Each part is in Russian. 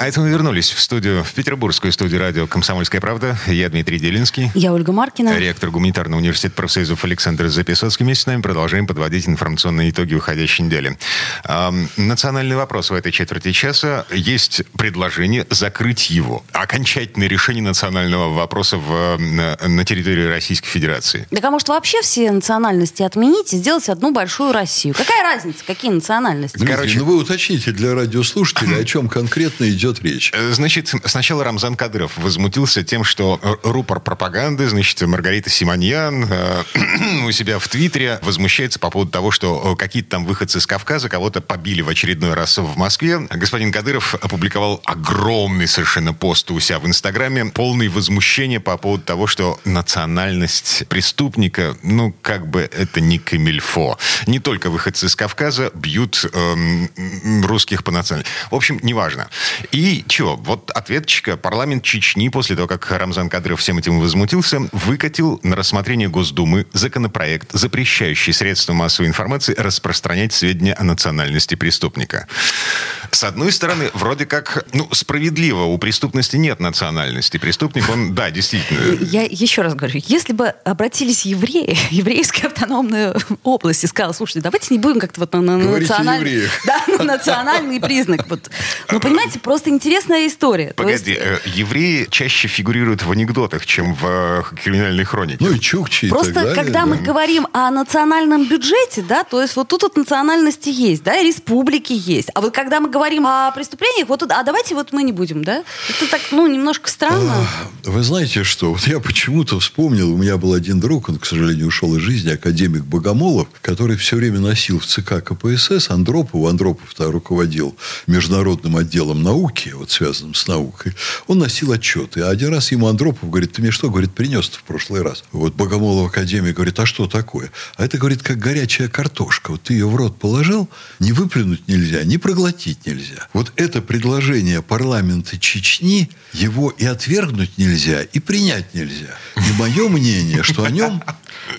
А это мы вернулись в студию, в петербургскую студию радио «Комсомольская правда». Я Дмитрий Делинский. Я Ольга Маркина. Ректор гуманитарного университета профсоюзов Александр Записоцкий. Вместе с нами продолжаем подводить информационные итоги уходящей недели. Эм, национальный вопрос в этой четверти часа. Есть предложение закрыть его. Окончательное решение национального вопроса в, на, на территории Российской Федерации. Так а может вообще все национальности отменить и сделать одну большую Россию? Какая разница, какие национальности? Дмитрий, Короче, ну вы уточните для радиослушателей, о чем конкретно идет идет речь? Э, значит, сначала Рамзан Кадыров возмутился тем, что рупор пропаганды, значит, Маргарита Симоньян э, у себя в Твиттере возмущается по поводу того, что э, какие-то там выходцы из Кавказа кого-то побили в очередной раз в Москве. Господин Кадыров опубликовал огромный совершенно пост у себя в Инстаграме, полный возмущения по поводу того, что национальность преступника, ну, как бы это не камильфо. Не только выходцы из Кавказа бьют эм, русских по национальности. В общем, неважно. Чего? Вот ответчика парламент Чечни после того, как Рамзан Кадыров всем этим возмутился, выкатил на рассмотрение Госдумы законопроект, запрещающий средства массовой информации распространять сведения о национальности преступника. С одной стороны, вроде как, ну, справедливо, у преступности нет национальности. Преступник, он, да, действительно. Я еще раз говорю, если бы обратились евреи, еврейская автономная область, и сказала, слушайте, давайте не будем как-то вот на, на национальный... Да, на национальный признак. Вот. Ну, понимаете, просто просто интересная история. Погоди, есть... э, евреи чаще фигурируют в анекдотах, чем в э, криминальной хронике. Ну и чукчи Просто и так далее, когда да. мы говорим о национальном бюджете, да, то есть вот тут вот национальности есть, да, и республики есть. А вот когда мы говорим о преступлениях, вот тут, а давайте вот мы не будем, да? Это так, ну, немножко странно. А, вы знаете что, вот я почему-то вспомнил, у меня был один друг, он, к сожалению, ушел из жизни, академик Богомолов, который все время носил в ЦК КПСС Андропов, Андропов-то руководил международным отделом науки, вот связанным с наукой, он носил отчеты. А один раз ему Андропов говорит, ты мне что, говорит, принес в прошлый раз? Вот Богомолов Академия говорит, а что такое? А это, говорит, как горячая картошка. Вот ты ее в рот положил, не выплюнуть нельзя, не проглотить нельзя. Вот это предложение парламента Чечни, его и отвергнуть нельзя, и принять нельзя. И мое мнение, что о нем,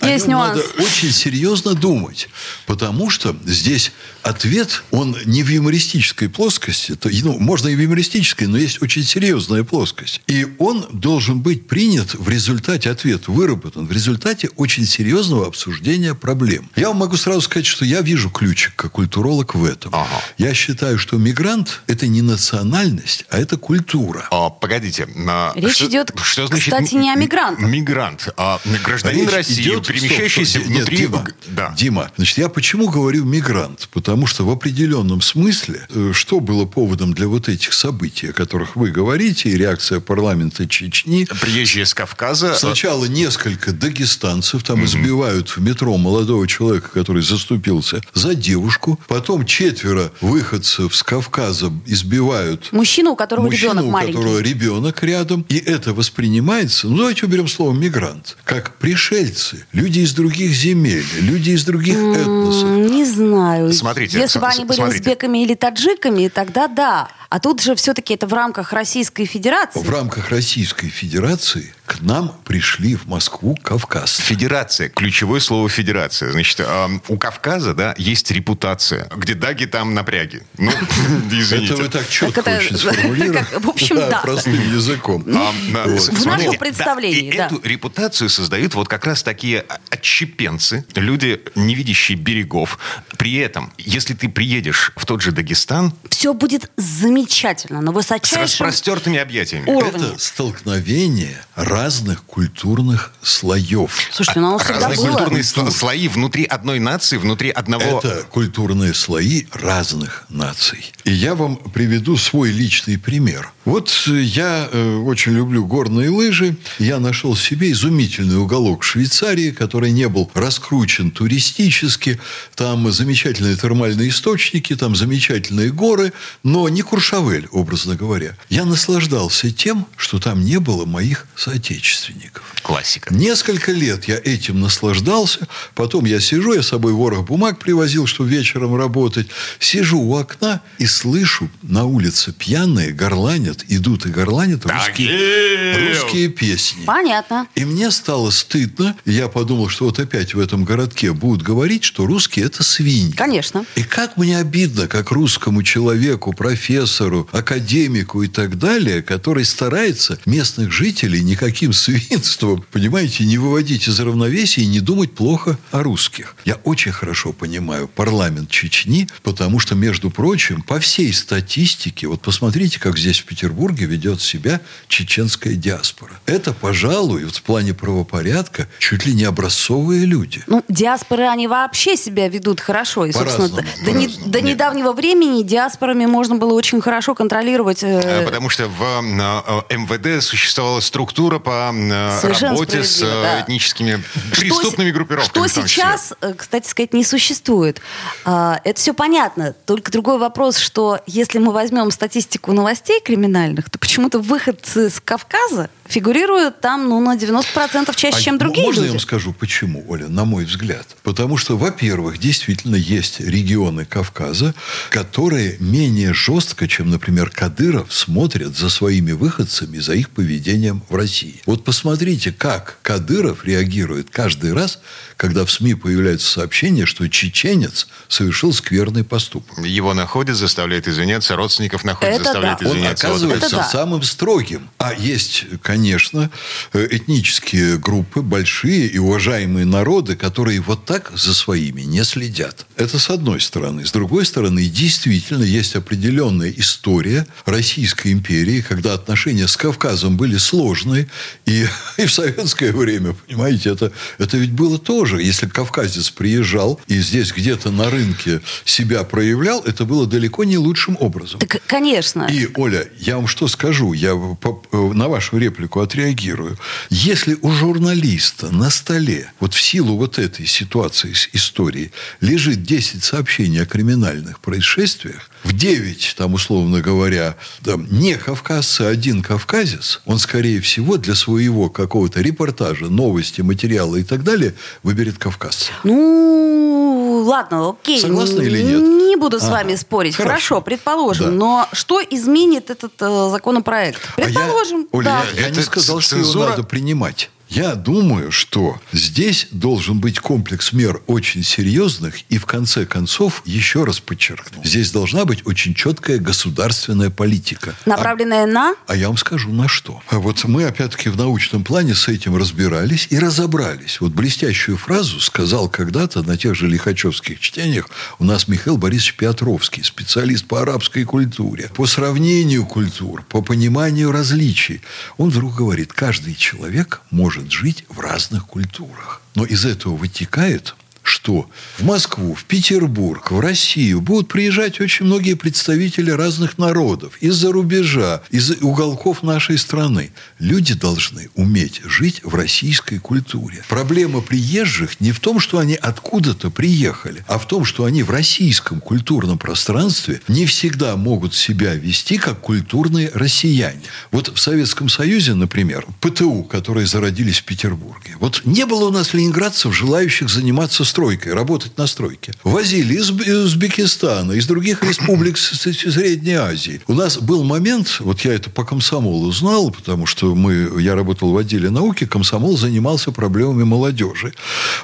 о Есть нем нюанс. надо очень серьезно думать. Потому что здесь ответ, он не в юмористической плоскости. То, ну, можно и в юмористической, но есть очень серьезная плоскость. И он должен быть принят в результате, ответ выработан в результате очень серьезного обсуждения проблем. Я вам могу сразу сказать, что я вижу ключик, как культуролог, в этом. Ага. Я считаю, что мигрант – это не национальность, а это культура. А, погодите. А, Речь что, идет, что значит кстати, не о мигрантах. Мигрант. А гражданин Речь России, идет- перемещающийся стоп, стоп, нет, внутри... Дима, Да. Дима, значит, я почему говорю мигрант? Потому что в определенном смысле, э, что было поводом для вот этих событий, о которых вы говорите, и реакция парламента Чечни, Приезжие с Кавказа... Сначала несколько дагестанцев там избивают в метро молодого человека, который заступился за девушку. Потом четверо выходцев с Кавказа избивают Мужчина, у которого мужчину, ребенок у маленький. которого ребенок рядом. И это воспринимается, ну давайте уберем слово мигрант, как пришельцы, люди из других земель, люди из других этносов. Не знаю. Смотрите, Если бы они были смотрите. узбеками или таджиками, тогда да. А тут же все-таки это в рамках Российской Федерации. В рамках Российской Федерации к нам пришли в Москву кавказцы. Федерация. Ключевое слово федерация. Значит, эм, у Кавказа, да, есть репутация. Где даги, там напряги. Ну, извините. Это вы так четко это- очень сформулировали. как- в общем, да. Простым языком. А, да, Вот. с- В нашем представлении, и да. эту репутацию создают вот как раз такие отщепенцы, люди, не видящие берегов. При этом, если ты приедешь в тот же Дагестан Все будет замечательно, на с высочайшем распростертыми объятиями, уровне. Это столкновение разных культурных слоев. Слушайте, ну разные было. культурные сло- слои внутри одной нации, внутри одного... Это культурные слои разных наций. И я вам приведу свой личный пример. Вот э, я э, очень люблю горные лыжи. Я нашел себе изумительный уголок в Швейцарии, который не был раскручен туристически. Там замечательные термальные источники, там замечательные горы, но не Куршавель, образно говоря. Я наслаждался тем, что там не было моих соотечественников. Классика. Несколько лет я этим наслаждался. Потом я сижу, я с собой ворох бумаг привозил, чтобы вечером работать. Сижу у окна и слышу на улице пьяные горланят, идут и горланят русские, русские песни. Понятно. И мне стало стыдно. Я подумал, что вот опять в этом городке будут говорить, что русские – это свиньи. Конечно. И как мне обидно, как русскому человеку, профессору, академику и так далее, который старается местных жителей никаким свинством, понимаете, не выводить из равновесия и не думать плохо о русских. Я очень хорошо понимаю парламент Чечни, потому что, между прочим, по всей статистике, вот посмотрите, как здесь в Петербурге ведет себя чеченская диаспора. Это, пожалуй, вот в плане правопорядка чуть ли не образцовые люди. Ну, диаспоры, они вообще себя ведут хорошо. И, собственно, до, до, не, до недавнего времени диаспорами можно было очень хорошо контролировать. Э... э потому что в э, МВД существовала структура по э, работе с да. этническими что, преступными группировками. Что сейчас, кстати сказать, не существует. А, это все понятно. Только другой вопрос, что если мы возьмем статистику новостей криминальных, то почему-то выходцы с Кавказа фигурируют там ну, на 90% чаще, а чем другие можно люди. я вам скажу, почему, Оля, на мой взгляд? Потому что, во-первых, действительно есть регионы Кавказа, которые менее жестко, чем, например, Кадыров, смотрят за своими выходцами, за их поведением в России. Вот посмотрите, как Кадыров реагирует каждый раз, когда в СМИ появляется сообщение, что чеченец совершил скверный поступок. Его находят, заставляют извиняться, родственников находят, Это заставляют да. извиняться. Он оказывается Это да. самым строгим. А есть, конечно, э, этнические группы, большие и уважаемые народы, которые вот так за своими не следят. Это с одной стороны. С другой стороны, действительно есть определенная история Российской империи, когда отношения с Кавказом были сложные. И, и в советское время, понимаете, это, это ведь было тоже. Если кавказец приезжал и здесь где-то на рынке себя проявлял, это было далеко не лучшим образом. Так, конечно. И, Оля, я вам что скажу, я на вашу реплику отреагирую. Если у журналиста на столе, вот в силу вот этой ситуации с историей, лежит 10 сообщений о криминальных происшествиях, в 9, там, условно говоря, там, не кавказцы, а один кавказец, он, скорее всего, для своего какого-то репортажа, новости, материала и так далее, выберет кавказца. Ну, ладно, окей. Согласны или нет? Не буду с Ага. вами спорить. Хорошо. Хорошо, предположим. Да. Но что изменит этот э, законопроект? А я- Предположим, Оля, да. я, я не Это сказал, что его цензура? надо принимать. Я думаю, что здесь должен быть комплекс мер очень серьезных и, в конце концов, еще раз подчеркну, здесь должна быть очень четкая государственная политика. А- Направленная на... а я вам скажу, на что. А вот мы, опять-таки, в научном плане с этим разбирались и разобрались. Вот блестящую фразу сказал когда-то на тех же лихачевских чтениях у нас Михаил Борисович Петровский, специалист по арабской культуре, по сравнению культур, по пониманию различий. Он вдруг говорит, каждый человек может жить в разных культурах. Но из этого вытекает что в Москву, в Петербург, в Россию будут приезжать очень многие представители разных народов из-за рубежа, из уголков нашей страны. Люди должны уметь жить в российской культуре. Проблема приезжих не в том, что они откуда-то приехали, а в том, что они в российском культурном пространстве не всегда могут себя вести как культурные россияне. Вот в Советском Союзе, например, ПТУ, которые зародились в Петербурге. Вот не было у нас ленинградцев, желающих заниматься стройкой, работать на стройке. Возили из Узбекистана, из других республик Средней Азии. У нас был момент, вот я это по комсомолу знал, потому что мы, я работал в отделе науки, комсомол занимался проблемами молодежи.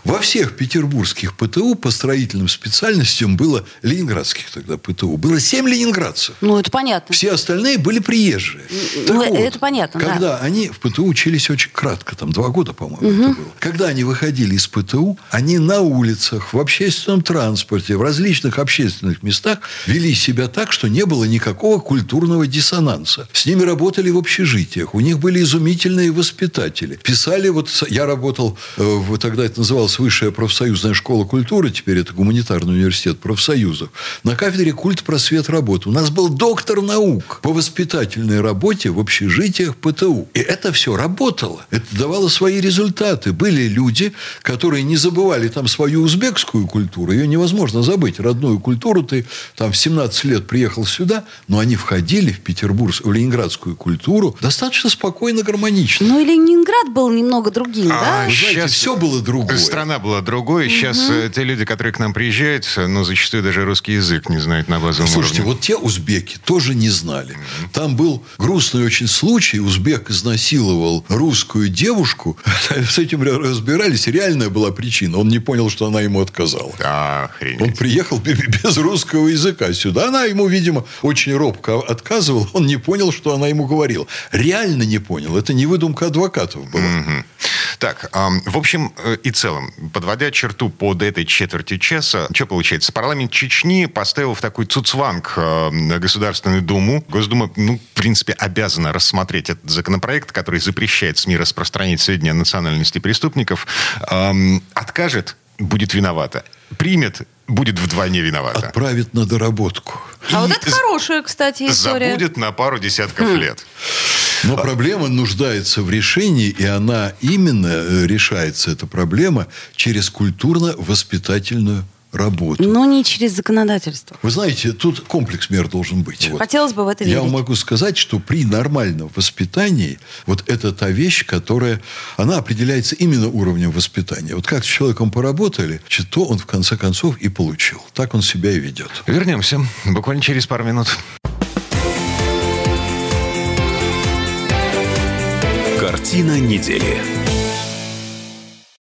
Во всех петербургских ПТУ по строительным специальностям было, ленинградских тогда ПТУ, было семь ленинградцев. Ну, это понятно. Все остальные были приезжие. Ну, Так это понятно, да. Когда они в ПТУ учились очень кратко, там два года, по-моему, это было. Когда они выходили из ПТУ, они на улицах, в общественном транспорте, в различных общественных местах вели себя так, что не было никакого культурного диссонанса. С ними работали в общежитиях, у них были изумительные воспитатели. Писали, вот я работал, э, тогда это называлось Высшая профсоюзная школа культуры, теперь это гуманитарный университет профсоюзов, на кафедре культ просвет работы. У нас был доктор наук по воспитательной работе в общежитиях ПТУ. И это все работало. Это давало свои результаты. Были люди, которые не забывали там свою узбекскую культуру, ее невозможно забыть. Родную культуру ты там в 17 лет приехал сюда, но они входили в Петербург, в ленинградскую культуру достаточно спокойно, гармонично. Ну и Ленинград был немного другим, а, да? Знаете, сейчас все было другое. Страна была другой. Сейчас угу. те люди, которые к нам приезжают, ну, зачастую даже русский язык не знают на базовом Слушайте, уровне. вот те узбеки тоже не знали. Угу. Там был грустный очень случай. Узбек изнасиловал русскую девушку. С этим разбирались. Реальная была причина. Он не понял, что она ему отказала. Охренеть. Он приехал без русского языка сюда. Она ему, видимо, очень робко отказывала. Он не понял, что она ему говорила. Реально не понял. Это не выдумка адвокатов была. Угу. Так, в общем э, и целом, подводя черту под этой четверти часа, что получается? Парламент Чечни поставил в такой цуцванг Государственную Думу. Госдума, ну, в принципе, обязана рассмотреть этот законопроект, который запрещает СМИ распространять сведения о национальности преступников. Откажет будет виновата. Примет будет вдвойне виновата. Отправит на доработку. А вот это хорошая, кстати, история. Забудет на пару десятков хм. лет. Но проблема нуждается в решении, и она именно э, решается, эта проблема, через культурно-воспитательную работу. Но не через законодательство. Вы знаете, тут комплекс мер должен быть. Вот. Хотелось бы в это верить. Я могу сказать, что при нормальном воспитании вот это та вещь, которая, она определяется именно уровнем воспитания. Вот как с человеком поработали, то он в конце концов и получил. Так он себя и ведет. Вернемся буквально через пару минут. Картина недели.